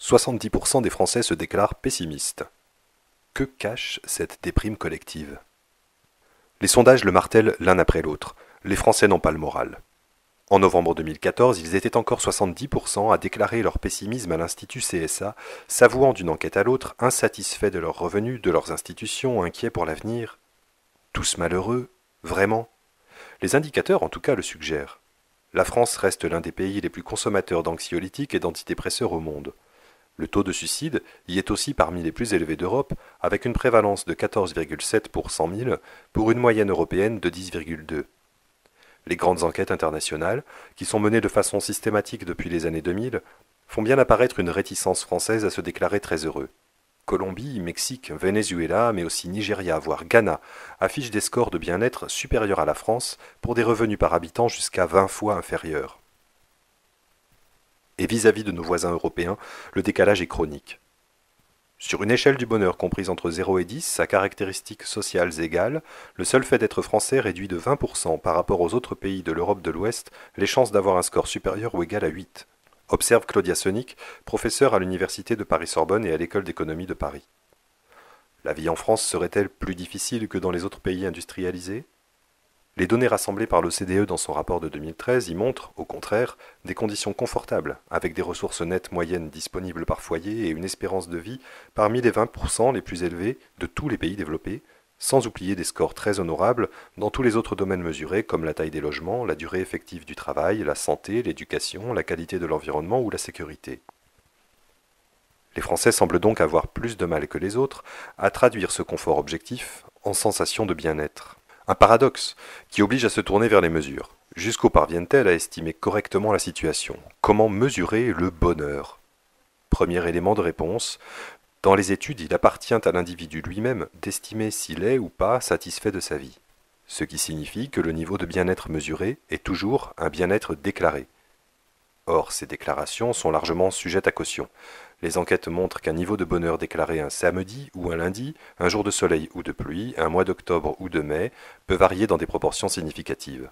70% des Français se déclarent pessimistes. Que cache cette déprime collective? Les sondages le martèlent l'un après l'autre. Les Français n'ont pas le moral. En novembre 2014, ils étaient encore 70% à déclarer leur pessimisme à l'Institut CSA, s'avouant d'une enquête à l'autre, insatisfaits de leurs revenus, de leurs institutions, inquiets pour l'avenir. Tous malheureux Vraiment? Les indicateurs en tout cas le suggèrent. La France reste l'un des pays les plus consommateurs d'anxiolytiques et d'antidépresseurs au monde. Le taux de suicide y est aussi parmi les plus élevés d'Europe, avec une prévalence de 14,7 pour 100 000 pour une moyenne européenne de 10,2. Les grandes enquêtes internationales, qui sont menées de façon systématique depuis les années 2000, font bien apparaître une réticence française à se déclarer très heureux. Colombie, Mexique, Venezuela, mais aussi Nigeria, voire Ghana, affichent des scores de bien-être supérieurs à la France pour des revenus par habitant jusqu'à 20 fois inférieurs et vis-à-vis de nos voisins européens, le décalage est chronique. Sur une échelle du bonheur comprise entre 0 et 10, à caractéristiques sociales égales, le seul fait d'être français réduit de 20% par rapport aux autres pays de l'Europe de l'Ouest les chances d'avoir un score supérieur ou égal à 8. Observe Claudia Sonic, professeure à l'Université de Paris-Sorbonne et à l'École d'économie de Paris. La vie en France serait-elle plus difficile que dans les autres pays industrialisés? Les données rassemblées par l'OCDE dans son rapport de 2013 y montrent, au contraire, des conditions confortables, avec des ressources nettes moyennes disponibles par foyer et une espérance de vie parmi les 20% les plus élevés de tous les pays développés, sans oublier des scores très honorables dans tous les autres domaines mesurés comme la taille des logements, la durée effective du travail, la santé, l'éducation, la qualité de l'environnement ou la sécurité. Les Français semblent donc avoir plus de mal que les autres à traduire ce confort objectif en sensation de bien-être. Un paradoxe qui oblige à se tourner vers les mesures. Jusqu'où parviennent-elles à estimer correctement la situation? Comment mesurer le bonheur? Premier élément de réponse. Dans les études, il appartient à l'individu lui-même d'estimer s'il est ou pas satisfait de sa vie. Ce qui signifie que le niveau de bien-être mesuré est toujours un bien-être déclaré. Or, ces déclarations sont largement sujettes à caution. Les enquêtes montrent qu'un niveau de bonheur déclaré un samedi ou un lundi, un jour de soleil ou de pluie, un mois d'octobre ou de mai, peut varier dans des proportions significatives.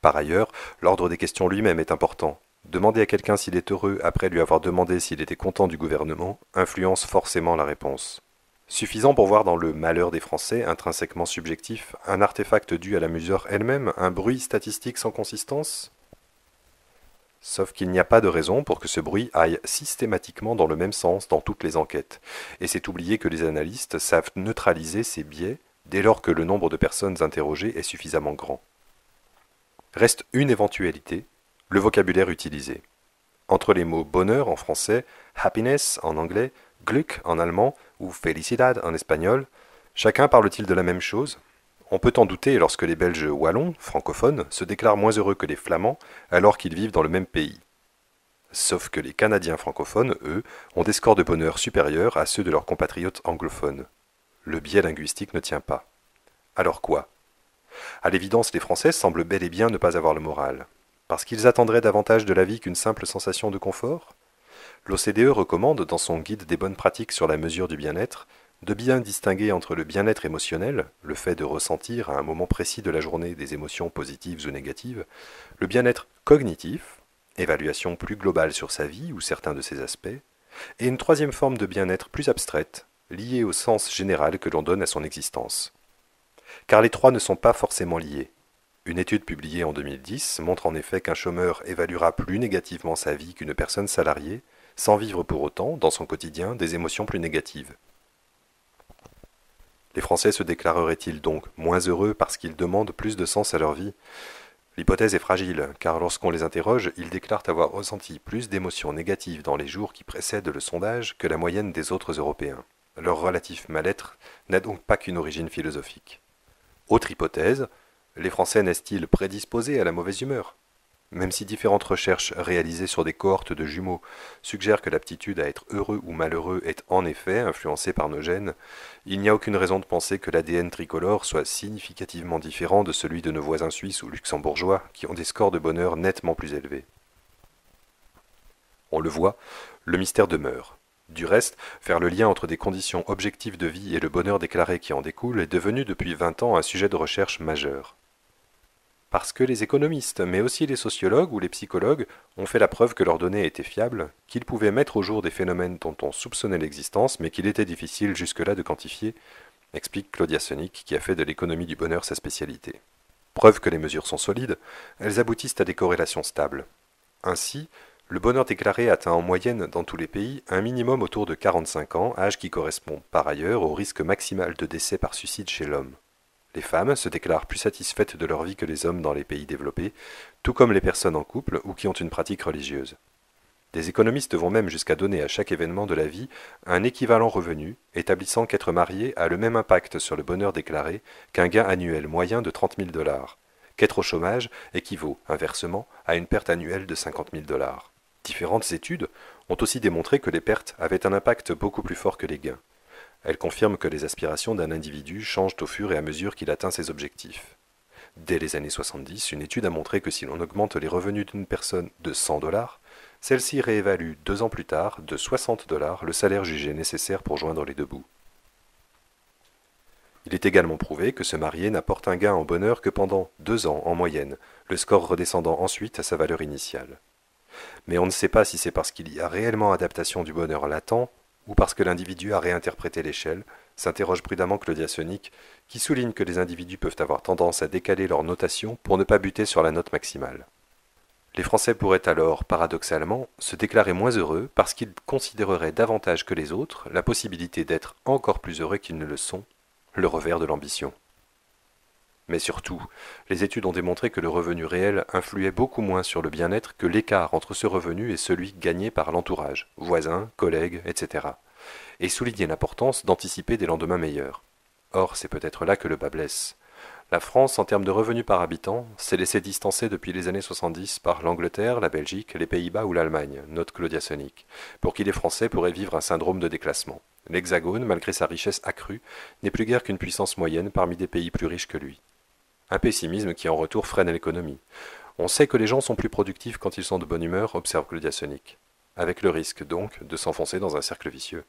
Par ailleurs, l'ordre des questions lui-même est important. Demander à quelqu'un s'il est heureux après lui avoir demandé s'il était content du gouvernement influence forcément la réponse. Suffisant pour voir dans le malheur des Français, intrinsèquement subjectif, un artefact dû à la mesure elle-même, un bruit statistique sans consistance? Sauf qu'il n'y a pas de raison pour que ce bruit aille systématiquement dans le même sens dans toutes les enquêtes, et c'est oublier que les analystes savent neutraliser ces biais dès lors que le nombre de personnes interrogées est suffisamment grand. Reste une éventualité, le vocabulaire utilisé. Entre les mots bonheur en français, happiness en anglais, Glück en allemand ou Felicidad en espagnol, chacun parle-t-il de la même chose? On peut en douter lorsque les Belges wallons, francophones, se déclarent moins heureux que les Flamands alors qu'ils vivent dans le même pays. Sauf que les Canadiens francophones, eux, ont des scores de bonheur supérieurs à ceux de leurs compatriotes anglophones. Le biais linguistique ne tient pas. Alors quoi? À l'évidence, les Français semblent bel et bien ne pas avoir le moral. Parce qu'ils attendraient davantage de la vie qu'une simple sensation de confort? L'OCDE recommande, dans son guide des bonnes pratiques sur la mesure du bien-être, de bien distinguer entre le bien-être émotionnel, le fait de ressentir à un moment précis de la journée des émotions positives ou négatives, le bien-être cognitif, évaluation plus globale sur sa vie ou certains de ses aspects, et une troisième forme de bien-être plus abstraite, liée au sens général que l'on donne à son existence. Car les trois ne sont pas forcément liés. Une étude publiée en 2010 montre en effet qu'un chômeur évaluera plus négativement sa vie qu'une personne salariée, sans vivre pour autant, dans son quotidien, des émotions plus négatives. Les Français se déclareraient-ils donc moins heureux parce qu'ils demandent plus de sens à leur vie? L'hypothèse est fragile, car lorsqu'on les interroge, ils déclarent avoir ressenti plus d'émotions négatives dans les jours qui précèdent le sondage que la moyenne des autres Européens. Leur relatif mal-être n'a donc pas qu'une origine philosophique. Autre hypothèse, les Français naissent-ils prédisposés à la mauvaise humeur? Même si différentes recherches réalisées sur des cohortes de jumeaux suggèrent que l'aptitude à être heureux ou malheureux est en effet influencée par nos gènes, il n'y a aucune raison de penser que l'ADN tricolore soit significativement différent de celui de nos voisins suisses ou luxembourgeois qui ont des scores de bonheur nettement plus élevés. On le voit, le mystère demeure. Du reste, faire le lien entre des conditions objectives de vie et le bonheur déclaré qui en découle est devenu depuis vingt ans un sujet de recherche majeur. Parce que les économistes, mais aussi les sociologues ou les psychologues, ont fait la preuve que leurs données étaient fiables, qu'ils pouvaient mettre au jour des phénomènes dont on soupçonnait l'existence, mais qu'il était difficile jusque-là de quantifier, explique Claudia Sonic, qui a fait de l'économie du bonheur sa spécialité. Preuve que les mesures sont solides, elles aboutissent à des corrélations stables. Ainsi, le bonheur déclaré atteint en moyenne dans tous les pays un minimum autour de 45 ans, âge qui correspond par ailleurs au risque maximal de décès par suicide chez l'homme. Les femmes se déclarent plus satisfaites de leur vie que les hommes dans les pays développés, tout comme les personnes en couple ou qui ont une pratique religieuse. Des économistes vont même jusqu'à donner à chaque événement de la vie un équivalent revenu, établissant qu'être marié a le même impact sur le bonheur déclaré qu'un gain annuel moyen de 30 000 dollars, qu'être au chômage équivaut, inversement, à une perte annuelle de 50 000 dollars. Différentes études ont aussi démontré que les pertes avaient un impact beaucoup plus fort que les gains. Elles confirment que les aspirations d'un individu changent au fur et à mesure qu'il atteint ses objectifs. Dès les années 70, une étude a montré que si l'on augmente les revenus d'une personne de 100 dollars, celle-ci réévalue deux ans plus tard de 60 dollars le salaire jugé nécessaire pour joindre les deux bouts. Il est également prouvé que se marier n'apporte un gain en bonheur que pendant deux ans en moyenne, le score redescendant ensuite à sa valeur initiale. Mais on ne sait pas si c'est parce qu'il y a réellement adaptation du bonheur latent ou parce que l'individu a réinterprété l'échelle, s'interroge prudemment Claudia Sonic, qui souligne que les individus peuvent avoir tendance à décaler leur notation pour ne pas buter sur la note maximale. Les Français pourraient alors, paradoxalement, se déclarer moins heureux parce qu'ils considéreraient davantage que les autres la possibilité d'être encore plus heureux qu'ils ne le sont, le revers de l'ambition. Mais surtout, les études ont démontré que le revenu réel influait beaucoup moins sur le bien-être que l'écart entre ce revenu et celui gagné par l'entourage, voisins, collègues, etc., et souligné l'importance d'anticiper des lendemains meilleurs. Or, c'est peut-être là que le bas blesse. La France, en termes de revenus par habitant, s'est laissée distancer depuis les années 70 par l'Angleterre, la Belgique, les Pays-Bas ou l'Allemagne, note Claudia Sonic, pour qui les Français pourraient vivre un syndrome de déclassement. L'Hexagone, malgré sa richesse accrue, n'est plus guère qu'une puissance moyenne parmi des pays plus riches que lui. Un pessimisme qui en retour freine l'économie. On sait que les gens sont plus productifs quand ils sont de bonne humeur, observe Claudia Sonic, avec le risque donc de s'enfoncer dans un cercle vicieux.